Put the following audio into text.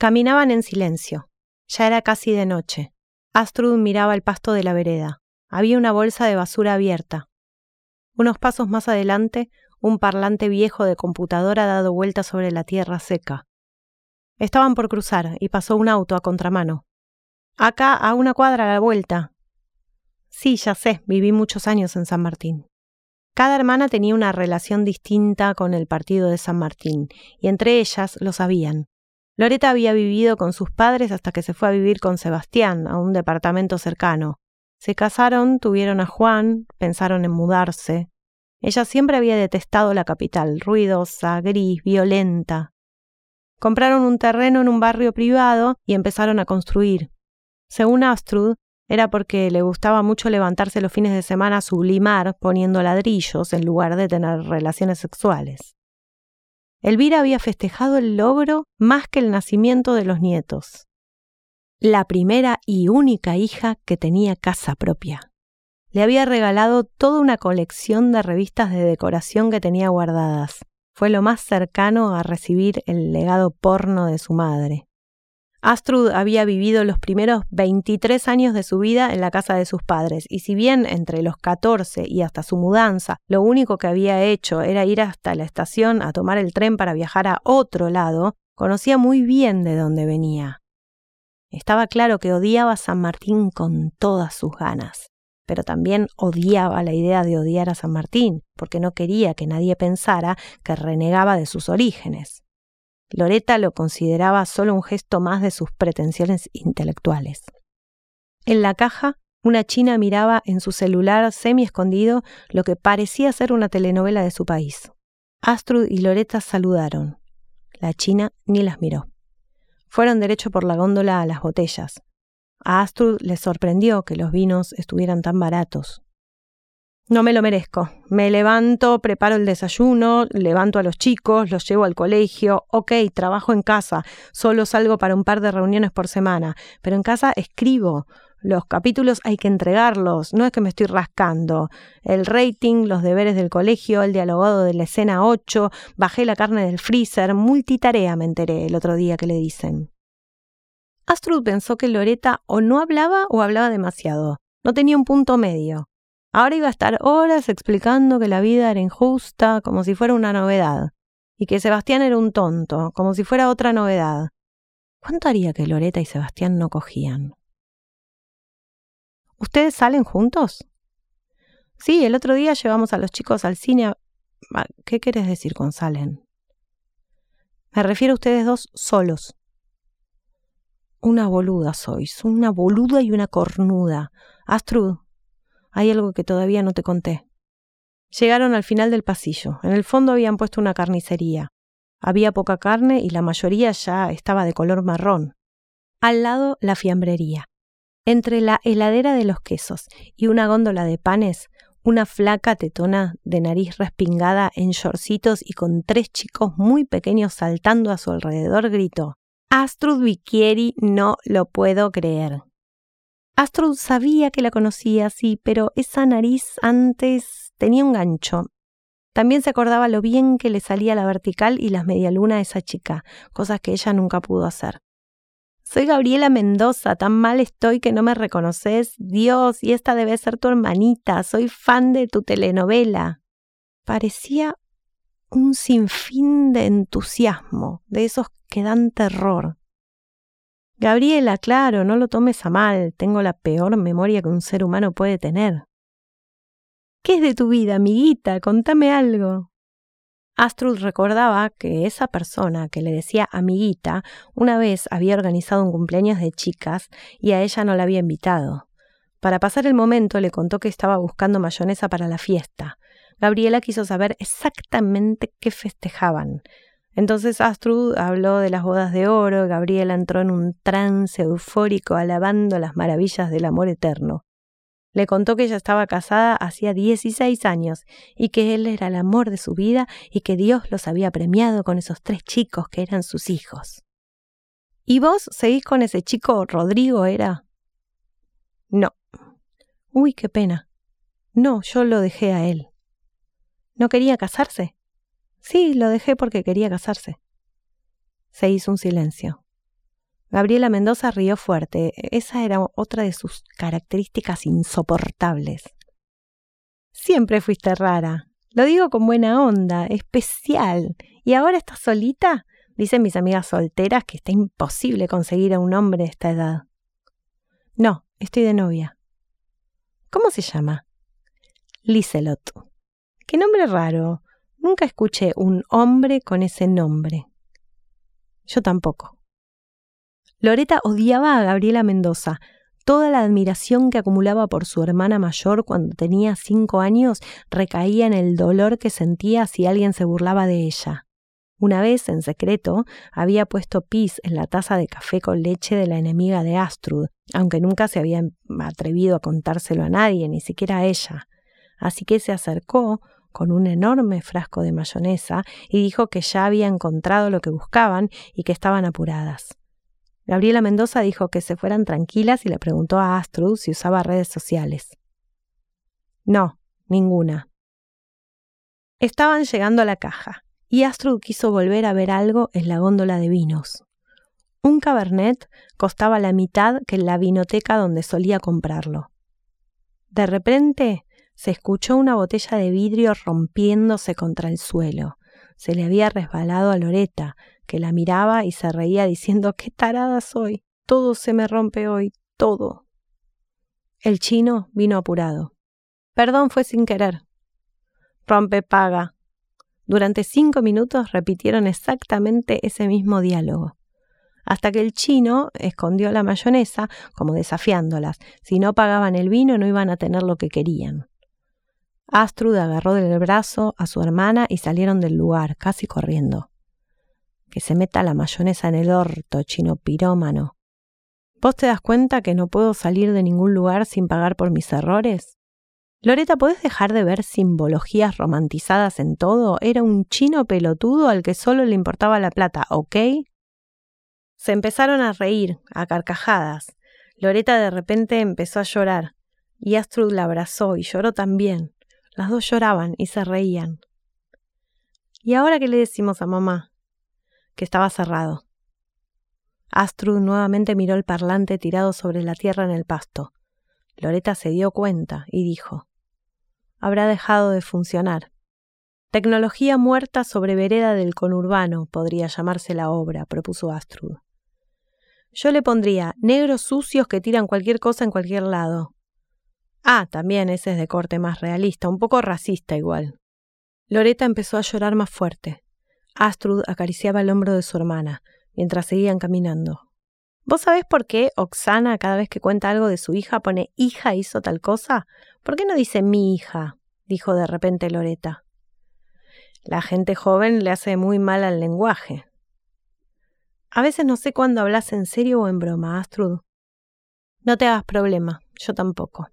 Caminaban en silencio. Ya era casi de noche. Astrud miraba el pasto de la vereda. Había una bolsa de basura abierta. Unos pasos más adelante, un parlante viejo de computadora dado vuelta sobre la tierra seca. Estaban por cruzar y pasó un auto a contramano. Acá, a una cuadra a la vuelta. Sí, ya sé, viví muchos años en San Martín. Cada hermana tenía una relación distinta con el partido de San Martín, y entre ellas lo sabían. Loreta había vivido con sus padres hasta que se fue a vivir con Sebastián, a un departamento cercano. Se casaron, tuvieron a Juan, pensaron en mudarse. Ella siempre había detestado la capital, ruidosa, gris, violenta. Compraron un terreno en un barrio privado y empezaron a construir. Según Astrud, era porque le gustaba mucho levantarse los fines de semana a sublimar poniendo ladrillos en lugar de tener relaciones sexuales. Elvira había festejado el logro más que el nacimiento de los nietos. La primera y única hija que tenía casa propia. Le había regalado toda una colección de revistas de decoración que tenía guardadas. Fue lo más cercano a recibir el legado porno de su madre. Astrud había vivido los primeros 23 años de su vida en la casa de sus padres, y si bien entre los 14 y hasta su mudanza lo único que había hecho era ir hasta la estación a tomar el tren para viajar a otro lado, conocía muy bien de dónde venía. Estaba claro que odiaba a San Martín con todas sus ganas, pero también odiaba la idea de odiar a San Martín, porque no quería que nadie pensara que renegaba de sus orígenes. Loreta lo consideraba solo un gesto más de sus pretensiones intelectuales. En la caja, una china miraba en su celular semi escondido lo que parecía ser una telenovela de su país. Astrud y Loreta saludaron. La china ni las miró. Fueron derecho por la góndola a las botellas. A Astrud le sorprendió que los vinos estuvieran tan baratos. No me lo merezco. Me levanto, preparo el desayuno, levanto a los chicos, los llevo al colegio. Ok, trabajo en casa, solo salgo para un par de reuniones por semana, pero en casa escribo. Los capítulos hay que entregarlos, no es que me estoy rascando. El rating, los deberes del colegio, el dialogado de la escena 8, bajé la carne del freezer, multitarea me enteré el otro día que le dicen. Astrud pensó que Loreta o no hablaba o hablaba demasiado. No tenía un punto medio. Ahora iba a estar horas explicando que la vida era injusta, como si fuera una novedad, y que Sebastián era un tonto, como si fuera otra novedad. ¿Cuánto haría que Loreta y Sebastián no cogían? ¿Ustedes salen juntos? Sí, el otro día llevamos a los chicos al cine. ¿Qué quieres decir con salen? Me refiero a ustedes dos solos. Una boluda sois, una boluda y una cornuda. Astrud, hay algo que todavía no te conté. Llegaron al final del pasillo. En el fondo habían puesto una carnicería. Había poca carne y la mayoría ya estaba de color marrón. Al lado la fiambrería. Entre la heladera de los quesos y una góndola de panes, una flaca tetona de nariz respingada en shortcitos y con tres chicos muy pequeños saltando a su alrededor gritó Astrud Bicchieri no lo puedo creer. Astrud sabía que la conocía, sí, pero esa nariz antes tenía un gancho. También se acordaba lo bien que le salía la vertical y las medialunas a esa chica, cosas que ella nunca pudo hacer. Soy Gabriela Mendoza, tan mal estoy que no me reconoces. Dios, y esta debe ser tu hermanita, soy fan de tu telenovela. Parecía un sinfín de entusiasmo, de esos que dan terror. Gabriela, claro, no lo tomes a mal, tengo la peor memoria que un ser humano puede tener. ¿Qué es de tu vida, amiguita? Contame algo. Astrud recordaba que esa persona que le decía amiguita una vez había organizado un cumpleaños de chicas y a ella no la había invitado. Para pasar el momento le contó que estaba buscando mayonesa para la fiesta. Gabriela quiso saber exactamente qué festejaban. Entonces Astrud habló de las bodas de oro, Gabriela entró en un trance eufórico alabando las maravillas del amor eterno. Le contó que ella estaba casada hacía 16 años y que él era el amor de su vida y que Dios los había premiado con esos tres chicos que eran sus hijos. ¿Y vos seguís con ese chico Rodrigo era? No. Uy, qué pena. No, yo lo dejé a él. ¿No quería casarse? Sí, lo dejé porque quería casarse. Se hizo un silencio. Gabriela Mendoza rió fuerte. Esa era otra de sus características insoportables. Siempre fuiste rara. Lo digo con buena onda, especial. ¿Y ahora estás solita? Dicen mis amigas solteras que está imposible conseguir a un hombre de esta edad. No, estoy de novia. ¿Cómo se llama? Liselot. Qué nombre raro. Nunca escuché un hombre con ese nombre. Yo tampoco. Loreta odiaba a Gabriela Mendoza. Toda la admiración que acumulaba por su hermana mayor cuando tenía cinco años recaía en el dolor que sentía si alguien se burlaba de ella. Una vez, en secreto, había puesto pis en la taza de café con leche de la enemiga de Astrud, aunque nunca se había atrevido a contárselo a nadie, ni siquiera a ella. Así que se acercó con un enorme frasco de mayonesa y dijo que ya había encontrado lo que buscaban y que estaban apuradas. Gabriela Mendoza dijo que se fueran tranquilas y le preguntó a Astrud si usaba redes sociales. No, ninguna. Estaban llegando a la caja y Astrud quiso volver a ver algo en la góndola de vinos. Un cabernet costaba la mitad que en la vinoteca donde solía comprarlo. De repente se escuchó una botella de vidrio rompiéndose contra el suelo. Se le había resbalado a Loreta, que la miraba y se reía diciendo qué tarada soy. Todo se me rompe hoy, todo. El chino vino apurado. Perdón, fue sin querer. Rompe paga, durante cinco minutos repitieron exactamente ese mismo diálogo, hasta que el chino escondió la mayonesa, como desafiándolas. Si no pagaban el vino no iban a tener lo que querían. Astrud agarró del brazo a su hermana y salieron del lugar, casi corriendo. Que se meta la mayonesa en el orto, chino pirómano. ¿Vos te das cuenta que no puedo salir de ningún lugar sin pagar por mis errores? Loreta, ¿puedes dejar de ver simbologías romantizadas en todo? Era un chino pelotudo al que solo le importaba la plata, ¿ok? Se empezaron a reír, a carcajadas. Loreta de repente empezó a llorar, y Astrud la abrazó y lloró también. Las dos lloraban y se reían. ¿Y ahora qué le decimos a mamá? Que estaba cerrado. Astrud nuevamente miró el parlante tirado sobre la tierra en el pasto. Loreta se dio cuenta y dijo habrá dejado de funcionar. Tecnología muerta sobre vereda del conurbano podría llamarse la obra, propuso Astrud. Yo le pondría negros sucios que tiran cualquier cosa en cualquier lado. Ah, también ese es de corte más realista, un poco racista igual. Loreta empezó a llorar más fuerte. Astrud acariciaba el hombro de su hermana, mientras seguían caminando. ¿Vos sabés por qué Oxana cada vez que cuenta algo de su hija pone hija hizo tal cosa? ¿Por qué no dice mi hija? dijo de repente Loreta. La gente joven le hace muy mal al lenguaje. A veces no sé cuándo hablas en serio o en broma, Astrud. No te hagas problema, yo tampoco.